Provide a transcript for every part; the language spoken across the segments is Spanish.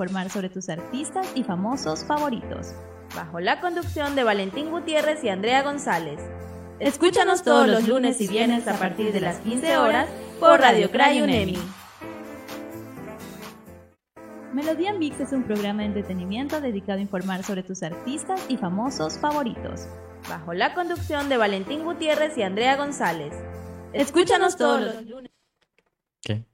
informar sobre tus artistas y famosos favoritos. Bajo la conducción de Valentín Gutiérrez y Andrea González. Escúchanos todos los lunes y viernes a partir de las 15 horas por Radio Cray UNEMI. Melodía Mix es un programa de entretenimiento dedicado a informar sobre tus artistas y famosos favoritos. Bajo la conducción de Valentín Gutiérrez y Andrea González. Escúchanos todos los lunes. ¿Qué?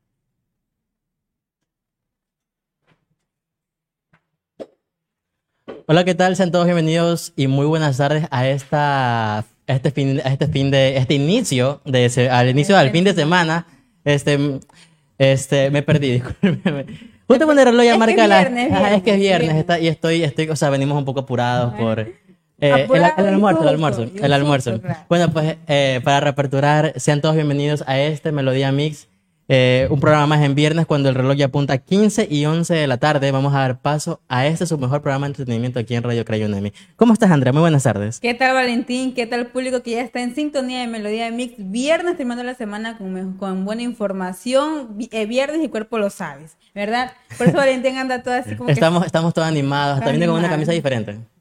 Hola, ¿qué tal? Sean todos bienvenidos y muy buenas tardes a esta a este fin a este fin de este inicio de ese- al inicio del fin de semana. Este este me perdí, discúlpeme. Justo cuando el reloj ya Es que marca la viernes, Ajá, es que es viernes, está- y estoy estoy, o sea, venimos un poco apurados por eh, el, el almuerzo, el almuerzo, el almuerzo. Bueno, pues eh, para reaperturar, sean todos bienvenidos a este Melodía Mix, eh, un programa más en viernes cuando el reloj ya apunta a 15 y 11 de la tarde. Vamos a dar paso a este su mejor programa de entretenimiento aquí en Radio Crayonemi. ¿Cómo estás, Andrea? Muy buenas tardes. ¿Qué tal Valentín? ¿Qué tal público que ya está en sintonía de Melodía Mix? Viernes terminando la semana con, con buena información. Eh, viernes y cuerpo lo sabes, ¿verdad? Por eso Valentín anda todo así como Estamos, estamos todos animados, Está viene con una camisa diferente. Que...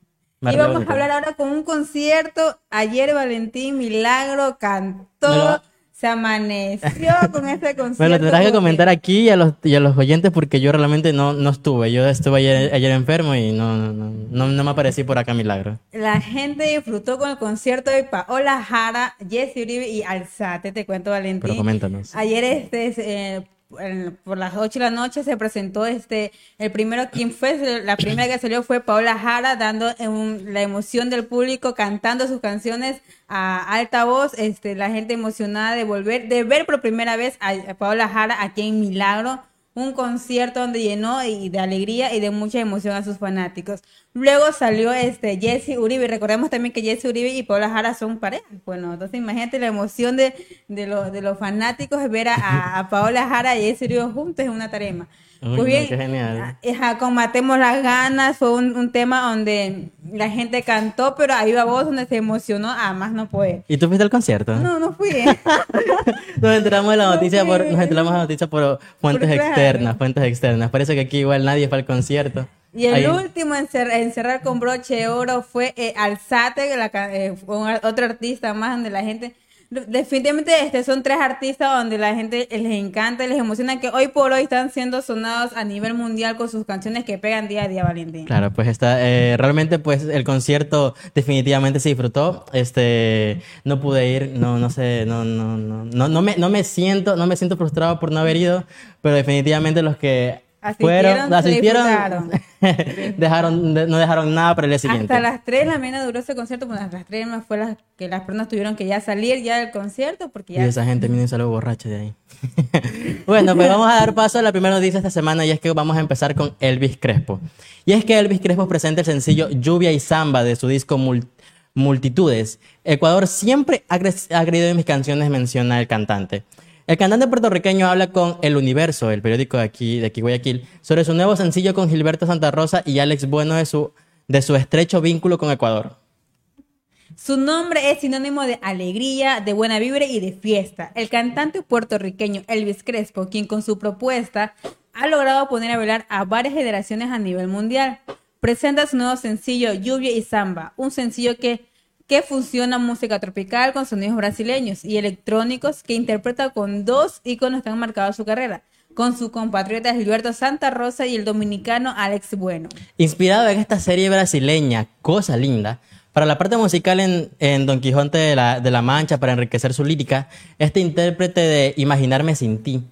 Y vamos a hablar ahora con un concierto. Ayer Valentín Milagro cantó, se amaneció con este concierto. Me lo tendrás que comentar aquí y a los, y a los oyentes porque yo realmente no, no estuve. Yo estuve ayer, ayer enfermo y no, no, no, no, no me aparecí por acá milagro. La gente disfrutó con el concierto de Paola Jara, Jesse Uribe y Alzate, te cuento Valentín. Pero coméntanos. Ayer, este, eh, en- por las 8 de la noche se presentó este, el primero, quien fue, la primera que salió fue Paola Jara, dando la emoción del público, cantando sus canciones a alta voz, este, la gente emocionada de volver, de ver por primera vez a, a Paola Jara aquí en Milagro. Un concierto donde llenó y de alegría y de mucha emoción a sus fanáticos. Luego salió este Jesse Uribe. Recordemos también que Jesse Uribe y Paola Jara son pareja. Bueno, entonces imagínate la emoción de, de, lo- de los fanáticos ver a, a Paola Jara y Jesse Uribe juntos en una tarima. Uy, Pues no, bien, qué genial. ajá, con Matemos las ganas fue un, un tema donde la gente cantó, pero ahí va voz donde se emocionó, a más no puede. ¿Y tú fuiste al concierto? No, no fui. Nos enteramos de la No noticia por, fui. nos enteramos de la noticia por fuentes Por externas, fuentes externas. Parece que aquí igual nadie fue al concierto. Y el Ahí- último en, cer- en cerrar con broche de oro fue eh, Alzate, la eh, otro artista más donde la gente... Definitivamente este son tres artistas donde la gente les encanta y les emociona que hoy por hoy están siendo sonados a nivel mundial con sus canciones que pegan día a día, Valentín. Claro, pues está, eh, realmente pues el concierto definitivamente se disfrutó. Este, no pude ir, no, no sé, no, no, no, no, no me, no me siento, no me siento frustrado por no haber ido, pero definitivamente los que Asistieron, fueron, asistieron, dejaron, de- no dejaron nada para el día siguiente. Hasta las 3 de la mañana duró ese concierto, pues hasta las 3 más fue las que las personas tuvieron que ya salir ya del concierto porque Y ya... esa gente viene solo borracha de ahí. bueno, pues vamos a dar paso a la primera noticia esta semana y es que vamos a empezar con Elvis Crespo. Y es que Elvis Crespo presenta el sencillo Lluvia y Samba de su disco Mul- Multitudes. Ecuador siempre ha cre- ha creído en mis canciones, menciona el cantante. El cantante puertorriqueño habla con El Universo, el periódico de aquí, de aquí Guayaquil, sobre su nuevo sencillo con Gilberto Santa Rosa y Alex Bueno de su, de su estrecho vínculo con Ecuador. Su nombre es sinónimo de alegría, de buena vibra y de fiesta. El cantante puertorriqueño Elvis Crespo, quien con su propuesta ha logrado poner a bailar a varias generaciones a nivel mundial, presenta su nuevo sencillo Lluvia y Samba, un sencillo que, que fusiona música tropical con sonidos brasileños y electrónicos que interpreta con dos íconos que han marcado su carrera, con su compatriota Gilberto Santa Rosa y el dominicano Alex Bueno. Inspirado en esta serie brasileña, Cosa Linda, para la parte musical en, en Don Quijote de la, de la Mancha, para enriquecer su lírica, este intérprete de Imaginarme sin ti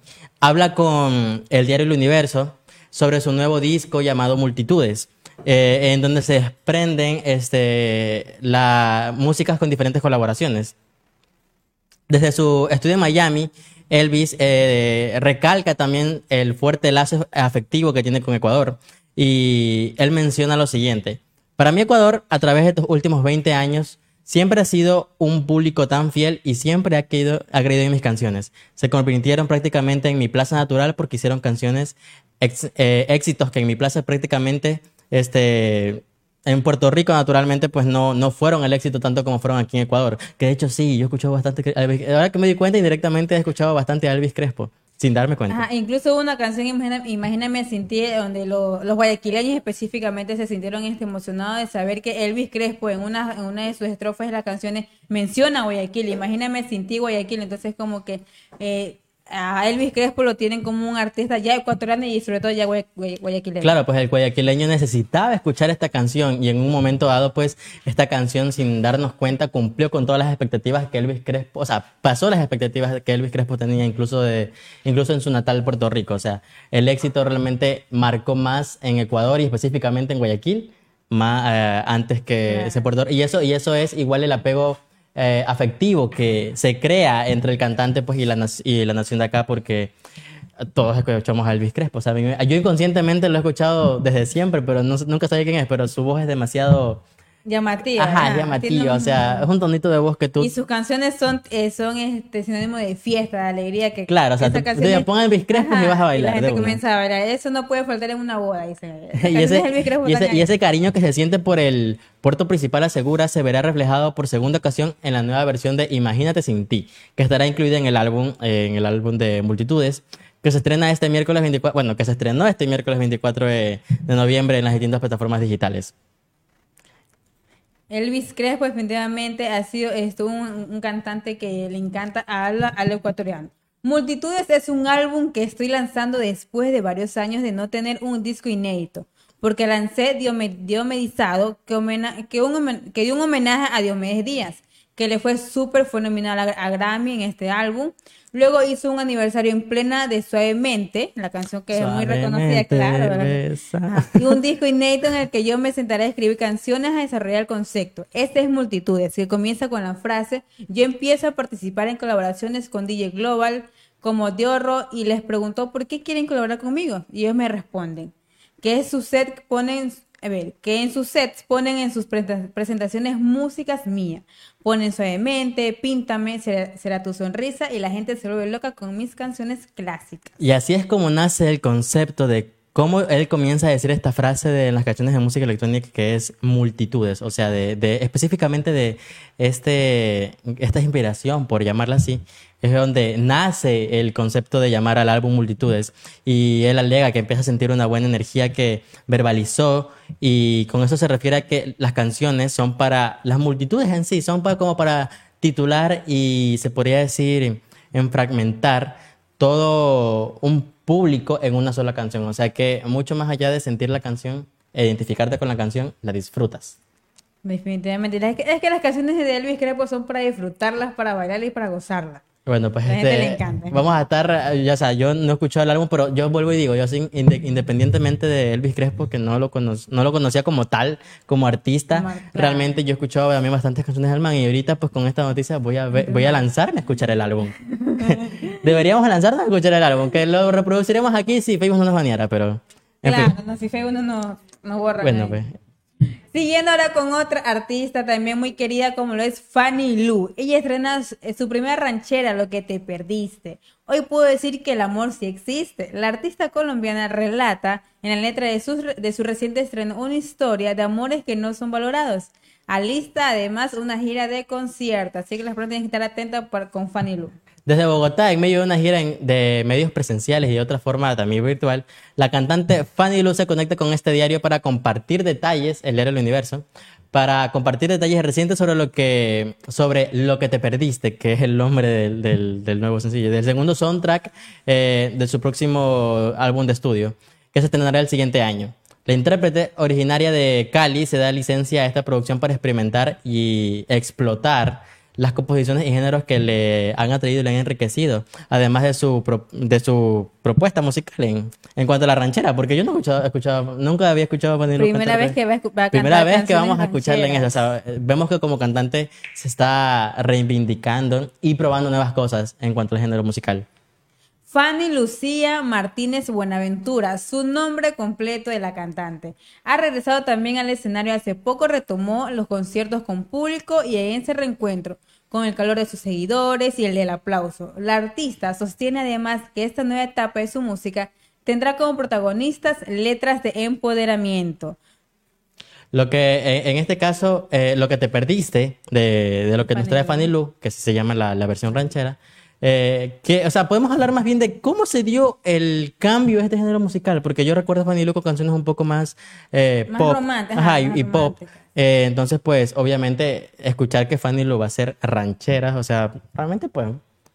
habla con el diario El Universo sobre su nuevo disco llamado Multitudes, eh, en donde se desprenden este, músicas con diferentes colaboraciones. Desde su estudio en Miami, Elvis eh, recalca también el fuerte lazo afectivo que tiene con Ecuador. Y él menciona lo siguiente. Para mí Ecuador, a través de estos últimos 20 años, siempre ha sido un público tan fiel y siempre ha, querido, ha en mis canciones. Se convirtieron prácticamente en mi plaza natural porque hicieron canciones, eh, éxitos que en mi plaza prácticamente este, en Puerto Rico, naturalmente, pues no, no fueron el éxito tanto como fueron aquí en Ecuador. Que de hecho sí, yo he escuchado bastante. Ahora que me di cuenta, indirectamente he escuchado bastante a Elvis Crespo. sin darme cuenta. Ajá, incluso hubo una canción, Imagíname sin ti, donde lo- los guayaquileños específicamente se sintieron este, emocionados de saber que Elvis Crespo en una, en una de sus estrofas de las canciones menciona Guayaquil, Imagíname sin ti Guayaquil, entonces como que eh, a Elvis Crespo lo tienen como un artista ya ecuatoriano y sobre todo ya guay- guay- guayaquileño. Claro, pues el guayaquileño necesitaba escuchar esta canción y en un momento dado, pues esta canción sin darnos cuenta cumplió con todas las expectativas que Elvis Crespo, o sea, pasó las expectativas que Elvis Crespo tenía incluso de, incluso en su natal Puerto Rico. O sea, el éxito realmente marcó más en Ecuador y específicamente en Guayaquil, más eh, antes que ese Puerto Rico. Y eso, y eso es igual el apego eh, afectivo que se crea entre el cantante pues y la, nación de acá porque todos escuchamos a Elvis Crespo. Yo inconscientemente lo he escuchado desde siempre, pero no, nunca sabía quién es, pero su voz es demasiado... Llamativa. Ajá, ajá, llamativa. tiene O un- sea, es un tonito de voz que tú... Y sus canciones son, eh, son este sinónimo de fiesta, de alegría. Que Claro, o sea, tú- canción te es- pon Elvis Crespo y vas a bailar Y la gente de comienza a bailar. Eso no puede faltar en una boda, dice. y, ese, y, ese, y ese cariño que se siente por el puerto principal asegura se verá reflejado por segunda ocasión en la nueva versión de Imagínate sin ti, que estará incluida en el álbum, eh, en el álbum de Multitudes, que se estrena este miércoles 24, bueno, que se estrenó este miércoles 24 de, de noviembre en las distintas plataformas digitales. Elvis Crespo definitivamente ha sido esto, un, un cantante que le encanta al, al ecuatoriano. Multitudes es un álbum que estoy lanzando después de varios años de no tener un disco inédito, porque lancé Diome- Diomedizado, que, que, un, que dio un homenaje a Diomedes Díaz, que le fue súper fenomenal a, a Grammy en este álbum. Luego hizo un aniversario en plena de Suavemente, la canción que es muy reconocida, claro. Ajá. Y un disco inédito en el que yo me sentaré a escribir canciones a desarrollar el concepto. Este es Multitudes, que comienza con la frase, yo empiezo a participar en colaboraciones con DJ Global como Diorro y les preguntó por qué quieren colaborar conmigo. Y ellos me responden que es su set ponen a ver, que en sus sets ponen en sus presentaciones músicas mías. Ponen suavemente, píntame, será, será tu sonrisa y la gente se vuelve loca con mis canciones clásicas. Y así es como nace el concepto de cómo él comienza a decir esta frase de las canciones de música electrónica que es multitudes, o sea, de, de- específicamente de este, esta inspiración, por llamarla así, es donde nace el concepto de llamar al álbum multitudes. Y él alega que empieza a sentir una buena energía que verbalizó y con eso se refiere a que las canciones son para las multitudes en sí, son para, como para titular y se podría decir en fragmentar todo un público en una sola canción. O sea que mucho más allá de sentir la canción e identificarte con la canción, la disfrutas. Definitivamente. Es que, es que las canciones de Elvis Crespo son para disfrutarlas, para bailarlas y para gozarlas. Bueno, pues La este, le encanta. vamos a estar, ya sea, yo no he escuchado el álbum, pero yo vuelvo y digo, yo sí, inde- independientemente de Elvis Crespo, que no lo, cono- no lo conocía como tal, como artista, realmente yo he escuchado también bastantes canciones del man y ahorita pues con esta noticia voy a, ver- voy a lanzarme a escuchar el álbum. Deberíamos lanzarnos a escuchar el álbum, que lo reproduciremos aquí si Facebook no nos baneara, pero... En claro, fin. no, si fue uno no, no borra. Bueno, pues Siguiendo ahora con otra artista también muy querida como lo es Fanny Lu. Ella estrena su- eh, su primera ranchera, Lo que te perdiste. Hoy puedo decir que el amor sí existe. La artista colombiana relata en la letra de su, de su reciente estreno una historia de amores que no son valorados. Alista además una gira de conciertos, así que las personas tienen que estar atentas con Fanny Lu. Desde Bogotá, en medio de una gira de medios presenciales y de otra forma también virtual, la cantante Fanny Lu se conecta con este diario para compartir detalles, el diario del universo, para compartir detalles recientes sobre lo que, sobre lo que te perdiste, que es el nombre del, del- del nuevo sencillo, del segundo soundtrack eh, de su próximo álbum de estudio, que se estrenará el siguiente año. La intérprete originaria de Cali se da licencia a esta producción para experimentar y explotar las composiciones y géneros que le han atraído y le han enriquecido, además de su, pro- de su propuesta musical en, en cuanto a la ranchera, porque yo no he escuchado, nunca había escuchado a Primera vez que va a va a Primera vez que vamos a escucharla en eso, o rancheras. sea, vemos que como cantante se está reivindicando y probando nuevas cosas en cuanto al género musical. Fanny Lucía Martínez Buenaventura, su nombre completo de la cantante. Ha regresado también al escenario hace poco, retomó los conciertos con público y en ese reencuentro, con el calor de sus seguidores y el del aplauso. La artista sostiene además que esta nueva etapa de su música tendrá como protagonistas letras de empoderamiento. Lo que eh, en este caso, eh, lo que te perdiste de, de lo que nos trae. Fanny Lu, que se llama la, la versión ranchera, Eh, que, o sea, podemos hablar más bien de cómo se dio el cambio de este género musical, porque yo recuerdo a Fanny Lu con canciones un poco más, eh, Más pop, románticas, ajá, ajá, y, más y pop. Eh, entonces, pues, obviamente, escuchar que Fanny Lu va a ser rancheras, o sea, realmente, pues,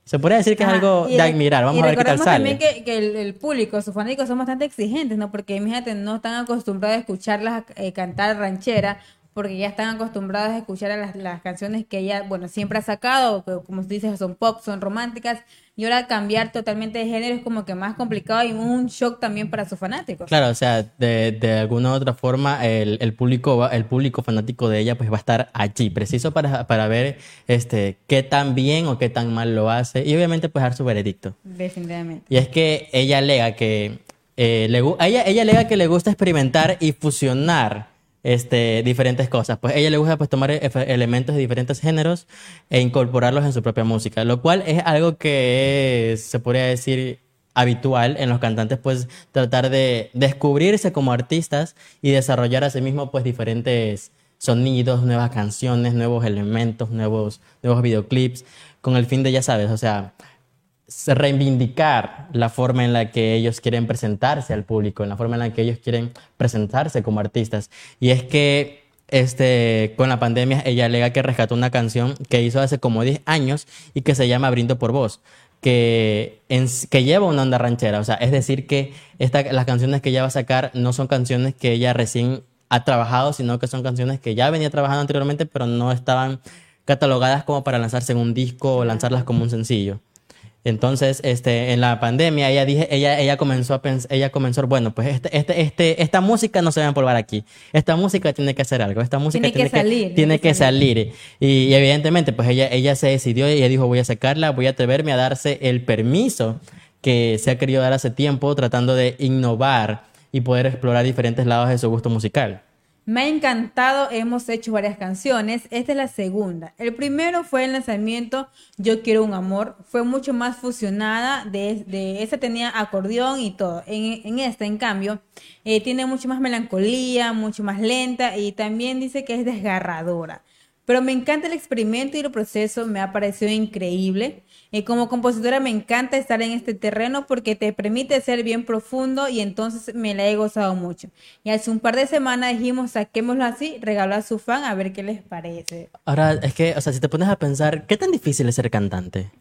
se podría decir que es Ajá, algo y de admirar. Vamos y a ver qué tal sale. también que, que el, el público, sus fanáticos son bastante exigentes, ¿no? Porque imagínate, no están acostumbrados a escucharlas eh, cantar ranchera, porque ya están acostumbrados a escuchar a las, las canciones que ella, bueno, siempre ha sacado, que como tú dices, son pop, son románticas, y ahora cambiar totalmente de género es como que más complicado y un shock también para sus fanáticos. Claro, o sea, de, de alguna u otra forma, el, el público va- el público fanático de ella pues va a estar allí, preciso para, para ver este qué tan bien o qué tan mal lo hace y obviamente pues dar su veredicto. Definitivamente. Y es que ella alega que eh, le, ella, ella alega que le gusta experimentar y fusionar este, diferentes cosas. Pues ella le gusta pues tomar elementos de diferentes géneros e incorporarlos en su propia música, lo cual es algo que es, se podría decir habitual en los cantantes, pues tratar de descubrirse como artistas y desarrollar a sí mismo pues diferentes sonidos, nuevas canciones, nuevos elementos, nuevos, nuevos videoclips, con el fin de, ya sabes, o sea, se- reivindicar la forma en la que ellos quieren presentarse al público, en la forma en la que ellos quieren presentarse como artistas. Y es que este, con la pandemia ella alega que rescató una canción que hizo hace como 10 años y que se llama Brindo por Vos, que, que lleva una onda ranchera. O sea, es decir que esta, las canciones que ella va a sacar no son canciones que ella recién ha trabajado, sino que son canciones que ya venía trabajando anteriormente, pero no estaban catalogadas como para lanzarse en un disco o lanzarlas como un sencillo. Entonces, este, en la pandemia, ella dije, ella, ella comenzó a pensar, ella comenzó, bueno, pues este, este, este, esta música no se va a empolvar aquí. Esta música tiene que hacer algo. Esta música Tiene que salir, tiene que salir. Y, y evidentemente, pues ella, ella se decidió y ella dijo, voy a sacarla, voy a atreverme a darse el permiso que se ha querido dar hace tiempo, tratando de innovar y poder explorar diferentes lados de su gusto musical. Me ha encantado, hemos hecho varias canciones. Esta es la segunda. El primero fue el lanzamiento Yo Quiero un Amor. Fue mucho más fusionada. De, de esa tenía acordeón y todo. En, en esta, en cambio, eh, tiene mucho más melancolía, mucho más lenta y también dice que es desgarradora. Pero me encanta el experimento y el proceso, me ha parecido increíble. Eh, como compositora me encanta estar en este terreno porque te permite ser bien profundo y entonces me la he gozado mucho. Y hace un par de semanas dijimos, saquémoslo así, regaló a su fan a ver qué les parece. Ahora, es que, o sea, si te pones a pensar, ¿qué tan difícil es ser cantante?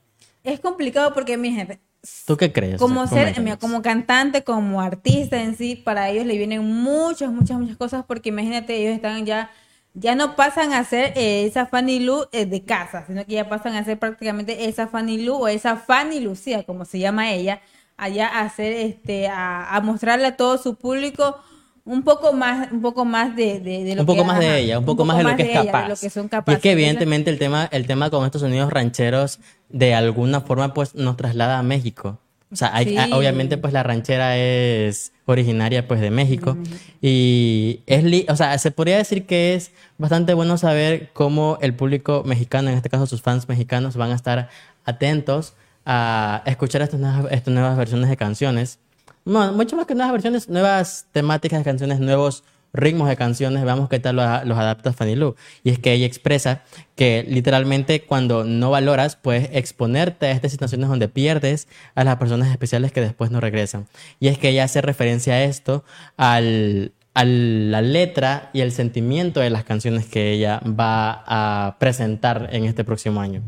Es complicado porque, mi gente, ¿Tú qué crees? como ser, como cantante, como artista en sí, para ellos le vienen muchas, muchas, muchas cosas porque imagínate, ellos están ya, ya no pasan a ser eh, esa Fanny Lu eh, de casa, sino que ya pasan a ser prácticamente esa Fanny Lu o esa Fanny Lucía, como se llama ella, allá a hacer, este, a, a mostrarle a todo su público un poco más, un poco más de, de, de lo un poco que- más ajá, de ella, un poco, más de lo que es ella, de capaz. lo que son Y es que evidentemente el tema, el tema con estos sonidos rancheros de alguna forma pues nos traslada a México. O sea, hay- Sí. a- obviamente pues la ranchera es originaria pues de México y es, li- o sea, se podría decir que es bastante bueno saber cómo el público mexicano, en este caso sus fans mexicanos, van a estar atentos a escuchar estas nuevas, estas nuevas versiones de canciones. No, mucho más que nuevas versiones, nuevas temáticas de canciones, nuevos ritmos de canciones, veamos qué tal lo a- los adapta Fanny Lu. Y es que ella expresa que literalmente cuando no valoras, puedes exponerte a estas situaciones donde pierdes a las personas especiales que después no regresan. Y es que ella hace referencia a esto, al, a la letra y el sentimiento de las canciones que ella va a presentar en este próximo año.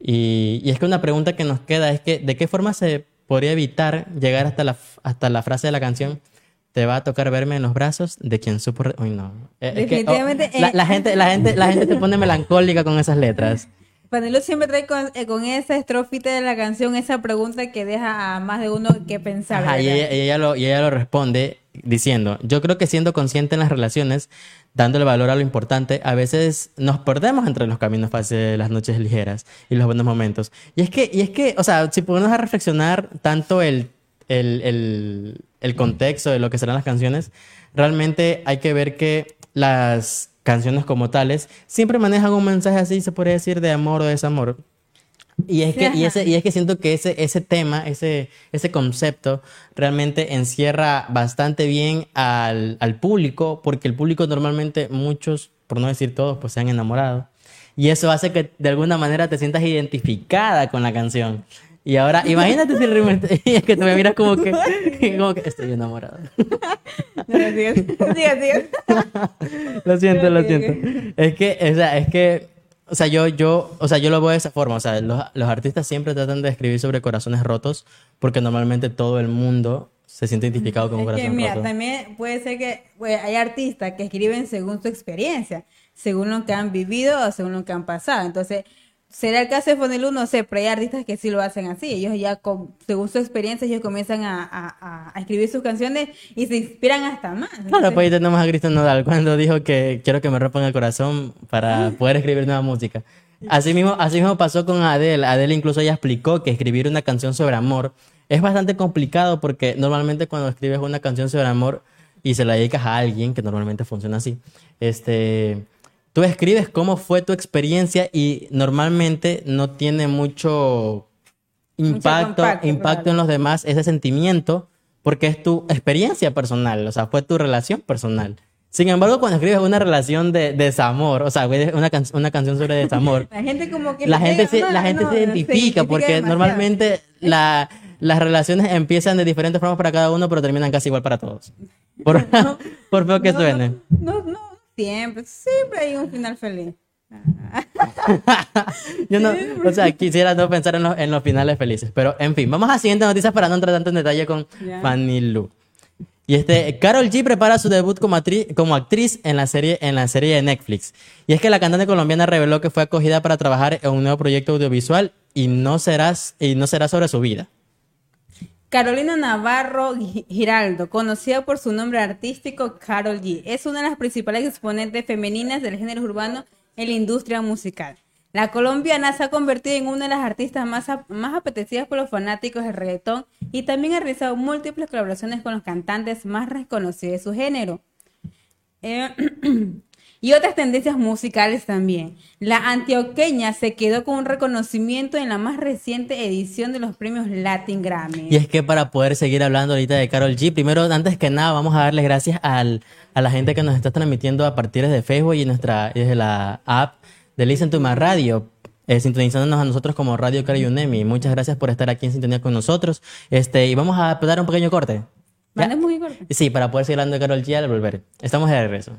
Y, y es que una pregunta que nos queda es que, ¿de qué forma se podría evitar llegar hasta la, hasta la frase de la canción? Te va a tocar verme en los brazos de quien supo... re-". Uy, no. Eh, es que, oh, Definitivamente, la, la gente, la, gente, la gente se pone melancólica con esas letras. Panelo siempre trae con, eh, con esa estrofita de la canción esa pregunta que deja a más de uno que pensar. Ajá, y ella, y ella lo, y ella lo responde diciendo, yo creo que siendo consciente en las relaciones, dándole valor a lo importante, a veces nos perdemos entre los caminos fáciles, las noches ligeras y los buenos momentos. Y es que, y es que o sea, si ponemos a reflexionar tanto el, el, el, el contexto de lo que serán las canciones, realmente hay que ver que las canciones como tales siempre manejan un mensaje así, se podría decir, de amor o desamor. Y es que, y ese, y es que siento que ese, ese tema, ese, ese concepto, realmente encierra bastante bien al, al público, porque el público normalmente, muchos, por no decir todos, pues se han enamorado. Y eso hace que de alguna manera te sientas identificada con la canción. Y ahora, imagínate si realmente- es que tú me miras como que, como que estoy enamorado. Diga, diga. Lo siento, lo siento. Es que, o sea, es que, o sea, yo, yo, o sea, yo lo veo de esa forma. O sea, los, los artistas siempre tratan de escribir sobre corazones rotos porque normalmente todo el mundo se siente identificado con un Es que corazón mira, roto. también puede ser que pues, hay artistas que escriben según su experiencia, según lo que han vivido o según lo que han pasado. Entonces, será el caso de Fonelu, no sé, pero hay artistas que sí lo hacen así. Ellos ya, con- según su experiencia, ellos comienzan a, a- a- escribir sus canciones y se inspiran hasta más. Claro, Entonces, pues ahí tenemos a Cristian Nodal cuando dijo que quiero que me rompan el corazón para poder escribir nueva música. Así mismo, así mismo pasó con Adele. Adele incluso ella explicó que escribir una canción sobre amor es bastante complicado porque normalmente cuando escribes una canción sobre amor y se la dedicas a alguien, que normalmente funciona así, este, tú escribes cómo fue tu experiencia y normalmente no tiene mucho impacto, impacto claro. en los demás ese sentimiento porque es tu experiencia personal, o sea, fue tu relación personal. Sin embargo, cuando escribes una relación de desamor, o sea, una, can- una canción sobre desamor, la gente como que... la gente, se, no, la gente no, se identifica porque demasiado. normalmente la, las relaciones empiezan de diferentes formas para cada uno, pero terminan casi igual para todos. Por, por feo que No, suene. No, no, siempre, siempre hay un final feliz. Yo no, o sea, quisiera no pensar en los, en los finales felices. Pero, en fin, vamos a siguientes noticias para no entrar tanto en detalle con Ya. Fanny Lu. Y este, Carol G prepara su debut como, como actriz en la, serie, en la serie de Netflix. Y es que la cantante colombiana reveló que fue acogida para trabajar en un nuevo proyecto audiovisual y no, serás, y no será sobre su vida. Carolina Navarro Gi- Giraldo, conocida por su nombre artístico Carol G, es una de las principales exponentes femeninas del género urbano en la industria musical. La colombiana se ha convertido en una de las artistas más, más apetecidas por los fanáticos del reggaetón y también ha realizado múltiples colaboraciones con los cantantes más reconocidos de su género. Eh, y otras tendencias musicales también. La antioqueña se quedó con un reconocimiento en la más reciente edición de los premios Latin Grammy. Y es que para poder seguir hablando ahorita de Carol G, primero, antes que nada, vamos a darles gracias al, a la gente que nos está transmitiendo a partir de Facebook y nuestra, desde la app de Listen to My Radio, eh, sintonizándonos a nosotros como Radio Cari Unemi. Muchas gracias por estar aquí en sintonía con nosotros. Este, y vamos a dar un pequeño corte. ¿Vale? Muy corto. Sí, para poder seguir hablando de Carol G al volver. Estamos de regreso.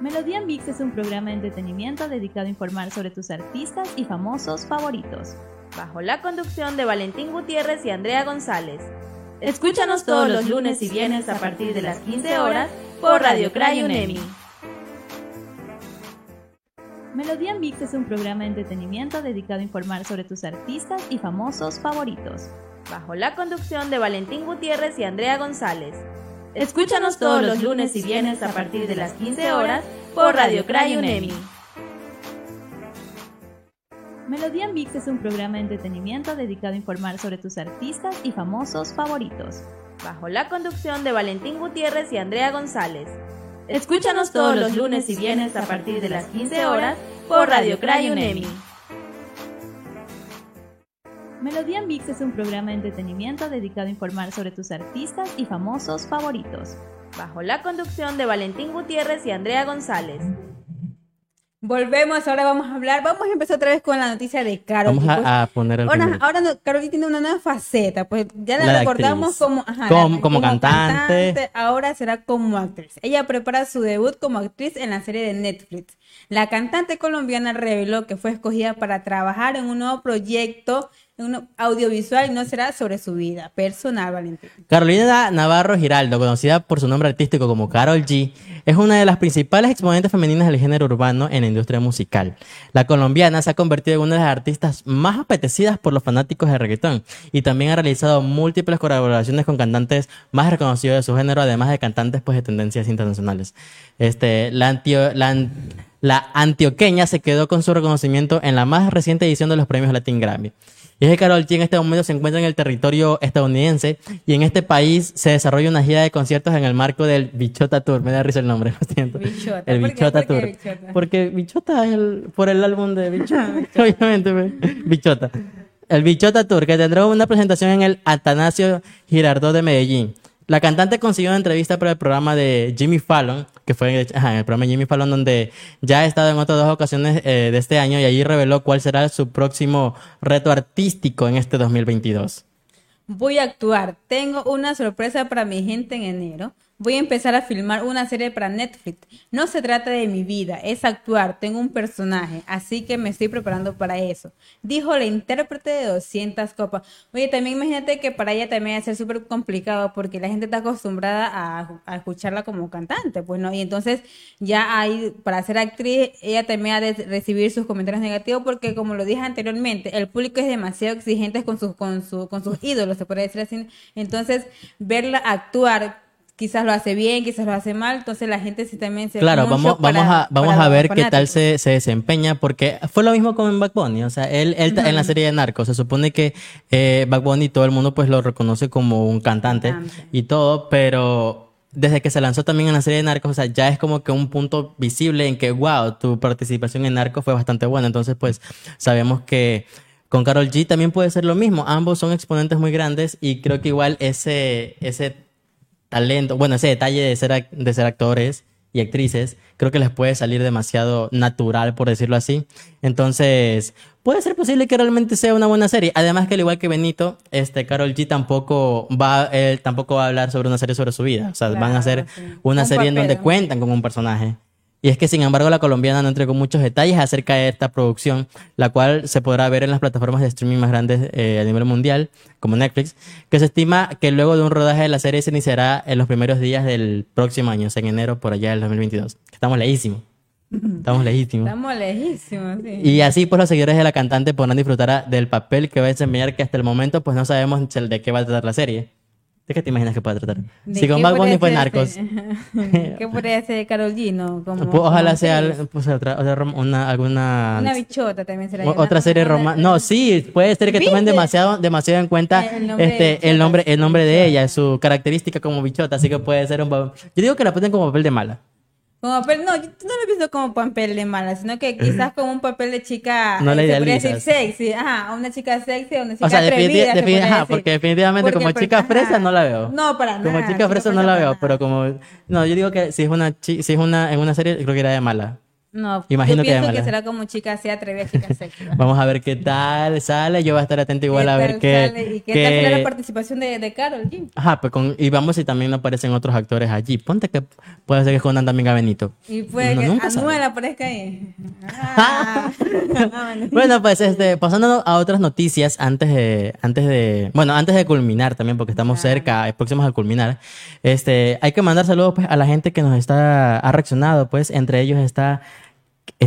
Melodía Mix es un programa de entretenimiento dedicado a informar sobre tus artistas y famosos favoritos. Bajo la conducción de Valentín Gutiérrez y Andrea González. Escúchanos todos los lunes y viernes a partir de las 15 horas por Radio Cray UNEMI. Melodía Mix es un programa de entretenimiento dedicado a informar sobre tus artistas y famosos favoritos. Bajo la conducción de Valentín Gutiérrez y Andrea González. Escúchanos todos los lunes y viernes a partir de las 15 horas por Radio Cray UNEMI. Melodía Mix es un programa de entretenimiento dedicado a informar sobre tus artistas y famosos favoritos. Bajo la conducción de Valentín Gutiérrez y Andrea González. Escúchanos todos los lunes y viernes a partir de las 15 horas por Radio Cray UNEMI. Melodía Mix es un programa de entretenimiento dedicado a informar sobre tus artistas y famosos favoritos. Bajo la conducción de Valentín Gutiérrez y Andrea González. Volvemos, ahora vamos a hablar, vamos a empezar otra vez con la noticia de Carol. Vamos pues. a, poner el Ahora, ahora no, Karol tiene una nueva faceta, pues ya la, recordamos como, ajá, Como- la- como cantante. ahora será como actriz. Ella prepara su debut como actriz en la serie de Netflix. La cantante colombiana reveló que fue escogida para trabajar en un nuevo proyecto un audiovisual no será sobre su vida personal, Valentín. Carolina Navarro Giraldo, conocida por su nombre artístico como Carol G, es una de las principales exponentes femeninas del género urbano en la industria musical. La colombiana se ha convertido en una de las artistas más apetecidas por los fanáticos de reggaetón y también ha realizado múltiples colaboraciones con cantantes más reconocidos de su género, además de cantantes pues, de tendencias internacionales. Este, la, la antioqueña se quedó con su reconocimiento en la más reciente edición de los premios Latin Grammy. Y es que Carol G en este momento se encuentra en el territorio estadounidense y en este país se desarrolla una gira de conciertos en el marco del Bichota Tour. Me da risa el nombre, lo siento. Bichota. El ¿Por qué? Bichota ¿Por qué Tour. Bichota? Porque Bichota es el, por el álbum de Bichota. Obviamente, pues. Bichota. El Bichota Tour, que tendrá una presentación en el Atanasio Girardot de Medellín. La cantante consiguió una entrevista para el programa de Jimmy Fallon que fue en el programa de Jimmy Fallon, donde ya ha estado en otras dos ocasiones eh, de este año y allí reveló cuál será su próximo reto artístico en este 2022. Voy a actuar. Tengo una sorpresa para mi gente en enero. Voy a empezar a filmar una serie para Netflix. No se trata de mi vida, es actuar. Tengo un personaje, así que me estoy preparando para eso. Dijo la intérprete de 200 copas. Oye, también imagínate que para ella también va a ser súper complicado porque la gente está acostumbrada a, escucharla como cantante, pues no. Y entonces ya hay, para ser actriz, ella también ha de recibir sus comentarios negativos porque como lo dije anteriormente, el público es demasiado exigente con sus, con su, con sus ídolos, se puede decir así. Entonces, verla actuar quizás lo hace bien, quizás lo hace mal, entonces la gente sí también se Claro, vamos, vamos a, vamos a ver qué tal se, se desempeña, porque fue lo mismo con Bad Bunny, o sea, él, él en la serie de Narcos, se supone que eh, Bad Bunny todo el mundo pues lo reconoce como un cantante Cantante. y todo, pero desde que se lanzó también en la serie de Narcos, o sea, ya es como que un punto visible en que, wow, tu participación en Narcos fue bastante buena, entonces pues sabemos que con Carol G también puede ser lo mismo, ambos son exponentes muy grandes y creo que igual ese, ese talento, bueno, ese detalle de ser, de ser actores y actrices, creo que les puede salir demasiado natural, por decirlo así. Entonces, puede ser posible que realmente sea una buena serie. Además que al igual que Benito, este Carol G tampoco va, él tampoco va a hablar sobre una serie sobre su vida. O sea, van a hacer sí. una Un serie en donde cuentan con un personaje. Y es que, sin embargo, la colombiana no entregó muchos detalles acerca de esta producción, la cual se podrá ver en las plataformas de streaming más grandes eh, a nivel mundial, como Netflix, que se estima que luego de un rodaje de la serie se iniciará en los primeros días del próximo año, o sea, en enero por allá del 2022. Estamos lejísimos. Estamos lejísimos. Estamos lejísimos, sí. Y así, pues, los seguidores de la cantante podrán disfrutar del papel que va a desempeñar, que hasta el momento, pues, no sabemos de qué va a tratar la serie. ¿De qué te imaginas que puede tratar? ¿De Si con Bad Bunny fue Narcos. este? ¿Qué podría ser Carol G, no? Como, Pues, ojalá como sea al- pues, otra, otra una, alguna Una bichota también será. otra serie romántica. No, sí, puede ser que tomen demasiado, demasiado en cuenta El nombre de este, el nombre, el nombre de ella, su característica como bichota, así que puede ser un Yo digo que la ponen como papel de mala. Como papel, no, yo no lo visto como papel de mala, sino que quizás como un papel de chica, No la eh, se podría decir sexy, ajá, una chica sexy, una chica O sea, atrevida, se ajá, decir. porque definitivamente como chica fresa ajá. no la veo. No, para nada. Como chica fresa no la veo, nada. pero como no, yo digo que si es una si es una en una serie creo que era de mala. No, Imagino yo pienso que, será como chica atrevida, chica sexy. Vamos a ver qué tal sale, yo voy a estar atento igual a ¿Qué ver qué sale? ¿Y qué, qué- tal será la participación de, de Carol G? Ajá, pues con, y vamos si también aparecen otros actores allí. Ponte que puede ser que escondan también a Benito. Y puede que nunca sabe. Anuel aparezca ahí. Ah. bueno. Pues este, pasando a otras noticias antes de, antes de, bueno, antes de culminar también, porque estamos cerca, próximos a culminar. Este, hay que mandar saludos pues a la gente que nos está, ha reaccionado, pues, entre ellos está,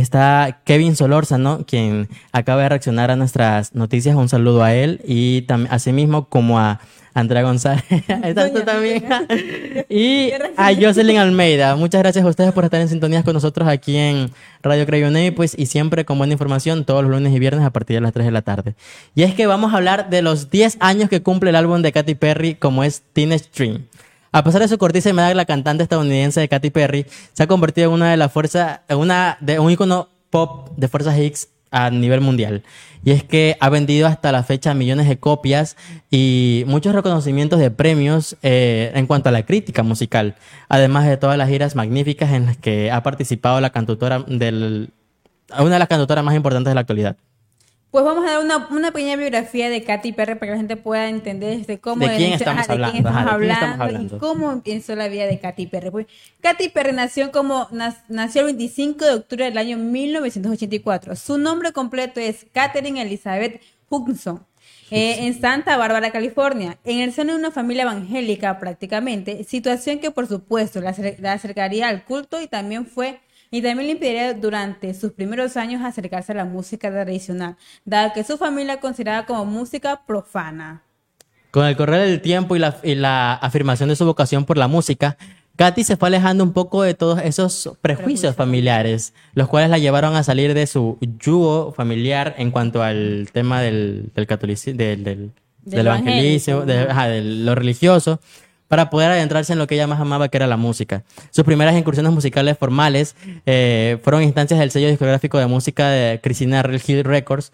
está Kevin Solórzano, quien acaba de reaccionar a nuestras noticias. Un saludo a él y asimismo, como a Andrea González. Estás tú también. y a Jocelyn Almeida. Muchas gracias a ustedes por estar en sintonía con nosotros aquí en Radio Crayone, pues, y siempre con buena información todos los lunes y viernes a partir de las 3 de la tarde. Y es que vamos a hablar de los 10 años que cumple el álbum de Katy Perry, como es Teenage Dream. A pesar de su corteza edad, la cantante estadounidense de Katy Perry se ha convertido en una de las fuerzas, una de un icono pop de fuerzas X a nivel mundial. Y es que ha vendido hasta la fecha millones de copias y muchos reconocimientos de premios eh, en cuanto a la crítica musical, además de todas las giras magníficas en las que ha participado la cantautora del una de las cantautoras más importantes de la actualidad. Pues vamos a dar una, una pequeña biografía de Katy Perry para que la gente pueda entender este, cómo ¿De quién estamos ajá, de quién hablando? estamos Ajá, ¿de quién estamos hablando hablando? y cómo empezó la vida de Katy Perry. Pues, Katy Perry nació como nació el 25 de octubre del año 1984. Su nombre completo es Catherine Elizabeth Hudson. eh, en Santa Bárbara, California, en el seno de una familia evangélica prácticamente, situación que por supuesto la, la acercaría al culto y también fue y también le impediría durante sus primeros años acercarse a la música tradicional, dado que su familia consideraba como música profana. Con el correr del tiempo y la, y la afirmación de su vocación por la música, Katy se fue alejando un poco de todos esos prejuicios familiares, los cuales la llevaron a salir de su yugo familiar en cuanto al tema del, del catolicismo, del, del, Del evangelismo, de, ajá, de lo religioso, para poder adentrarse en lo que ella más amaba, que era la música. Sus primeras incursiones musicales formales eh, fueron instancias del sello discográfico de música de Christina Hill Records,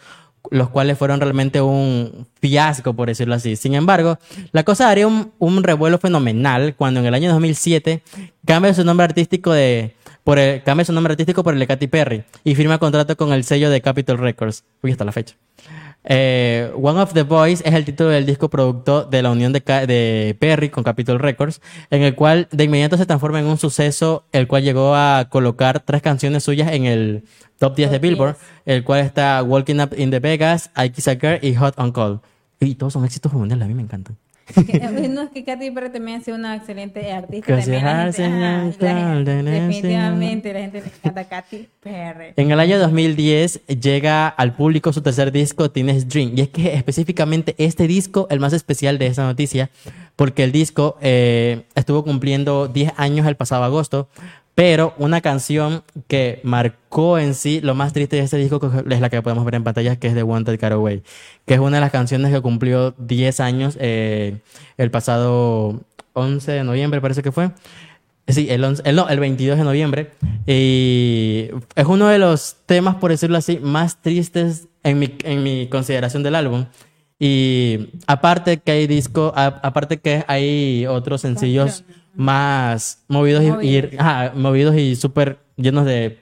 los cuales fueron realmente un fiasco, por decirlo así. Sin embargo, la cosa daría un, revuelo fenomenal cuando en el año 2007 cambia su nombre artístico de por cambia su nombre artístico por el de Katy Perry y firma contrato con el sello de Capitol Records. Uy, hasta la fecha. Eh, One of the Boys es el título del disco producto de la unión de, Perry con Capitol Records, en el cual de inmediato se transforma en un suceso, el cual llegó a colocar tres canciones suyas en el top 10 de Billboard, el cual está Walking Up in the Vegas, I Kiss a Girl y Hot on Call. Y todos son éxitos mundiales, a mí me encantan. No, es que Katy Perry también ha sido una excelente artista. También la gente- en la gente- definitivamente la gente le encanta a Katy Perry. En el año 2010 llega al público su tercer disco, Teenage Dream. Y es que específicamente este disco, el más especial de esta noticia, porque el disco eh, estuvo cumpliendo 10 años el pasado agosto, pero una canción que marcó en sí lo más triste de este disco es la que podemos ver en pantalla, que es The Wanted Car Away, que es una de las canciones que cumplió 10 años eh, el pasado 11 de noviembre, parece que fue. Sí, el, 11 el, no, el 22 de noviembre. Y es uno de los temas, por decirlo así, más tristes en mi, en mi consideración del álbum. Y aparte que hay disco, a- aparte que hay otros sencillos más movidos y, y- ajá, movidos y súper llenos de,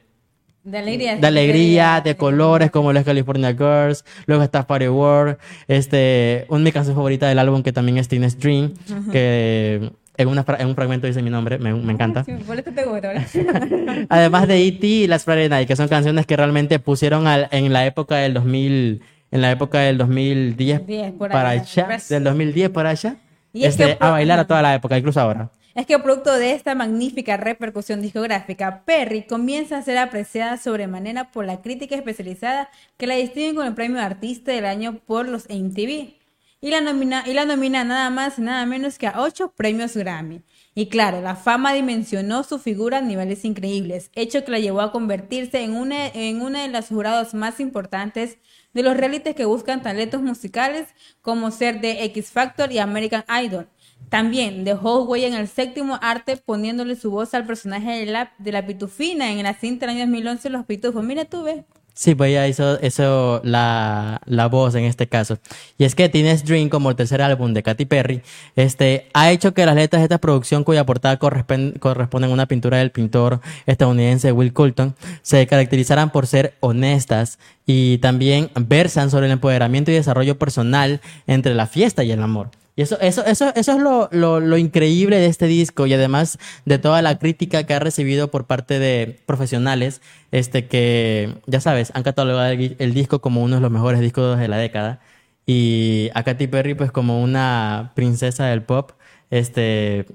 De alegría. de alegría, de colores, como los California Girls. Luego está Party World. Este, una de mis canciones favoritas del álbum, que también es Teenage Dream, que en, una, en un fragmento dice mi nombre, me, me encanta. Además de E.T. y Las Friday Night, que son canciones que realmente pusieron al- en la época del 2000, en la época del 2010 Diez, por para ahí, allá, del 2010 para allá, Y es este, que- a bailar a toda la época, incluso ahora. Es que producto de esta magnífica repercusión discográfica, Perry comienza a ser apreciada sobremanera por la crítica especializada que la distinguen con el premio Artista del Año por los MTV. Y la, nomina, y la nomina nada más y nada menos que a ocho premios Grammy. Y claro, la fama dimensionó su figura a niveles increíbles, hecho que la llevó a convertirse en una, en una de las jurados más importantes de los realities que buscan talentos musicales como ser de X Factor y American Idol. También dejó huella en el séptimo arte poniéndole su voz al personaje de la, de la pitufina en la cinta del año 2011 Los Pitufos. Mira tú, ves. Sí, pues ella hizo eso, la, la voz en este caso. Y es que Teenage Dream, como el tercer álbum de Katy Perry, este, ha hecho que las letras de esta producción, cuya portada corresponden, a una pintura del pintor estadounidense Will Colton, se caracterizaran por ser honestas y también versan sobre el empoderamiento y desarrollo personal entre la fiesta y el amor. Y eso, eso, eso, eso es lo, lo, lo increíble de este disco y además de toda la crítica que ha recibido por parte de profesionales, este que, ya sabes, han catalogado el, el disco como uno de los mejores discos de la década. Y a Katy Perry pues como una princesa del pop, este,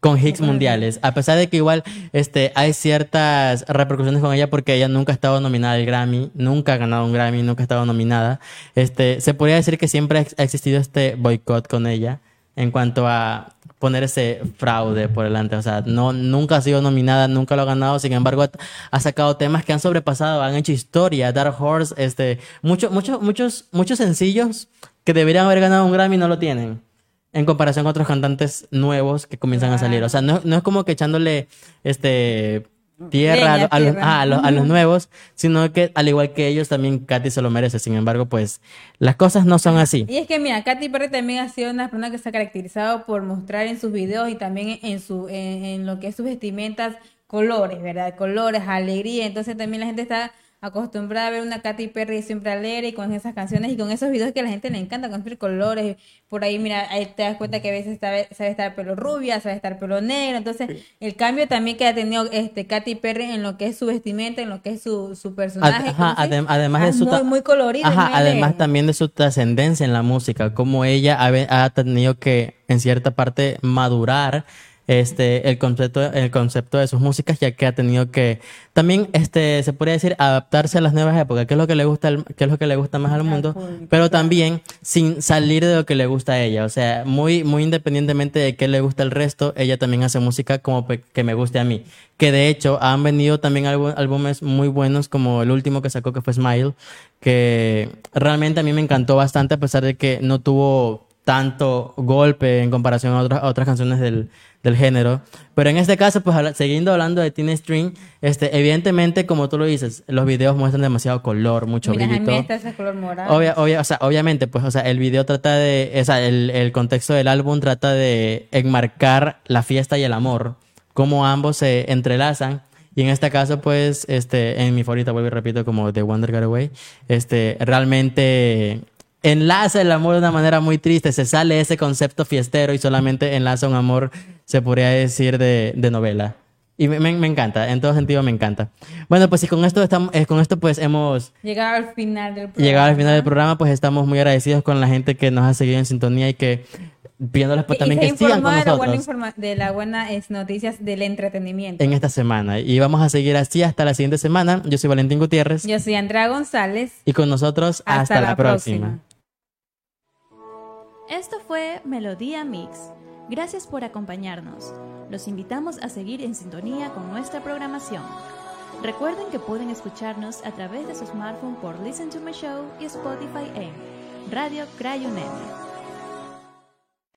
con hits mundiales, a pesar de que igual este, hay ciertas repercusiones con ella porque ella nunca ha estado nominada al Grammy, nunca ha ganado un Grammy, nunca ha estado nominada. Este, se podría decir que siempre ha existido este boicot con ella en cuanto a poner ese fraude por delante, o sea, no, nunca ha sido nominada, nunca lo ha ganado, sin embargo ha, ha sacado temas que han sobrepasado, han hecho historia, Dark Horse, este, muchos, muchos, muchos, muchos sencillos que deberían haber ganado un Grammy no lo tienen en comparación con otros cantantes nuevos que comienzan a salir. O sea, no, no es como que echándole este tierra, Leña, a, los, tierra. ah, a los- a los nuevos, sino que al igual que ellos también Katy se lo merece. Sin embargo, pues las cosas no son así. Y es que mira, Katy Perry también ha sido una persona que se ha caracterizado por mostrar en sus videos y también en su en, en lo que es sus vestimentas colores, ¿verdad? Colores, alegría. Entonces también la gente está acostumbrada a ver una Katy Perry siempre alegre y con esas canciones y con esos videos que a la gente le encanta, con sus colores. Por ahí, mira, ahí te das cuenta que a veces sabe, sabe estar pelo rubia, sabe estar pelo negro. Entonces, el cambio también que ha tenido este Katy Perry en lo que es su vestimenta, en lo que es su, su personaje. Ajá, entonces, adem- además de ah, su muy, muy colorido. Ajá, además también de su trascendencia en la música, como ella ha, ha tenido que, en cierta parte, madurar este el concepto, el concepto de sus músicas, ya que ha tenido que también, este, se podría decir, adaptarse a las nuevas épocas, que es lo que le gusta, al- qué es lo que le gusta más al mundo, pero también sin salir de lo que le gusta a ella, o sea, muy, muy independientemente de qué le gusta el resto, ella también hace música como que me guste a mí, que de hecho han venido también álbum- álbumes muy buenos como el último que sacó que fue Smile, que realmente a mí me encantó bastante a pesar de que no tuvo tanto golpe en comparación a otras, a otras canciones del, del género. Pero en este caso, pues siguiendo hablando de Teen String, este, evidentemente, como tú lo dices, los videos muestran demasiado color, mucho Mira, brillo. está ese color morado. Obvia- obvia- o sea, obviamente, pues, o sea, el video trata de, o sea, el, el contexto del álbum trata de enmarcar la fiesta y el amor, cómo ambos se entrelazan. Y en este caso, pues, este, en mi favorita, vuelvo y repito, como The Wonder Got Away, este, realmente enlaza el amor de una manera muy triste, se sale ese concepto fiestero y solamente enlaza un amor, se podría decir, de, de novela. Y me, me- encanta, en todo sentido me encanta. Bueno, pues y con esto, estamos, eh, con esto pues hemos Llegado al final del programa. llegado al final del programa, pues estamos muy agradecidos con la gente que nos ha seguido en sintonía y que pidiéndoles pues también que sigan con de la buena nosotros de las buenas noticias del entretenimiento. en esta semana. Y vamos a seguir así hasta la siguiente semana. Yo soy Valentín Gutiérrez Yo soy Andrea González. y con nosotros hasta, la, próxima. Esto fue Melodía Mix. Gracias por acompañarnos. Los invitamos a seguir en sintonía con nuestra programación. Recuerden que pueden escucharnos a través de su smartphone por Listen to My Show y Spotify en Radio Crayonelia.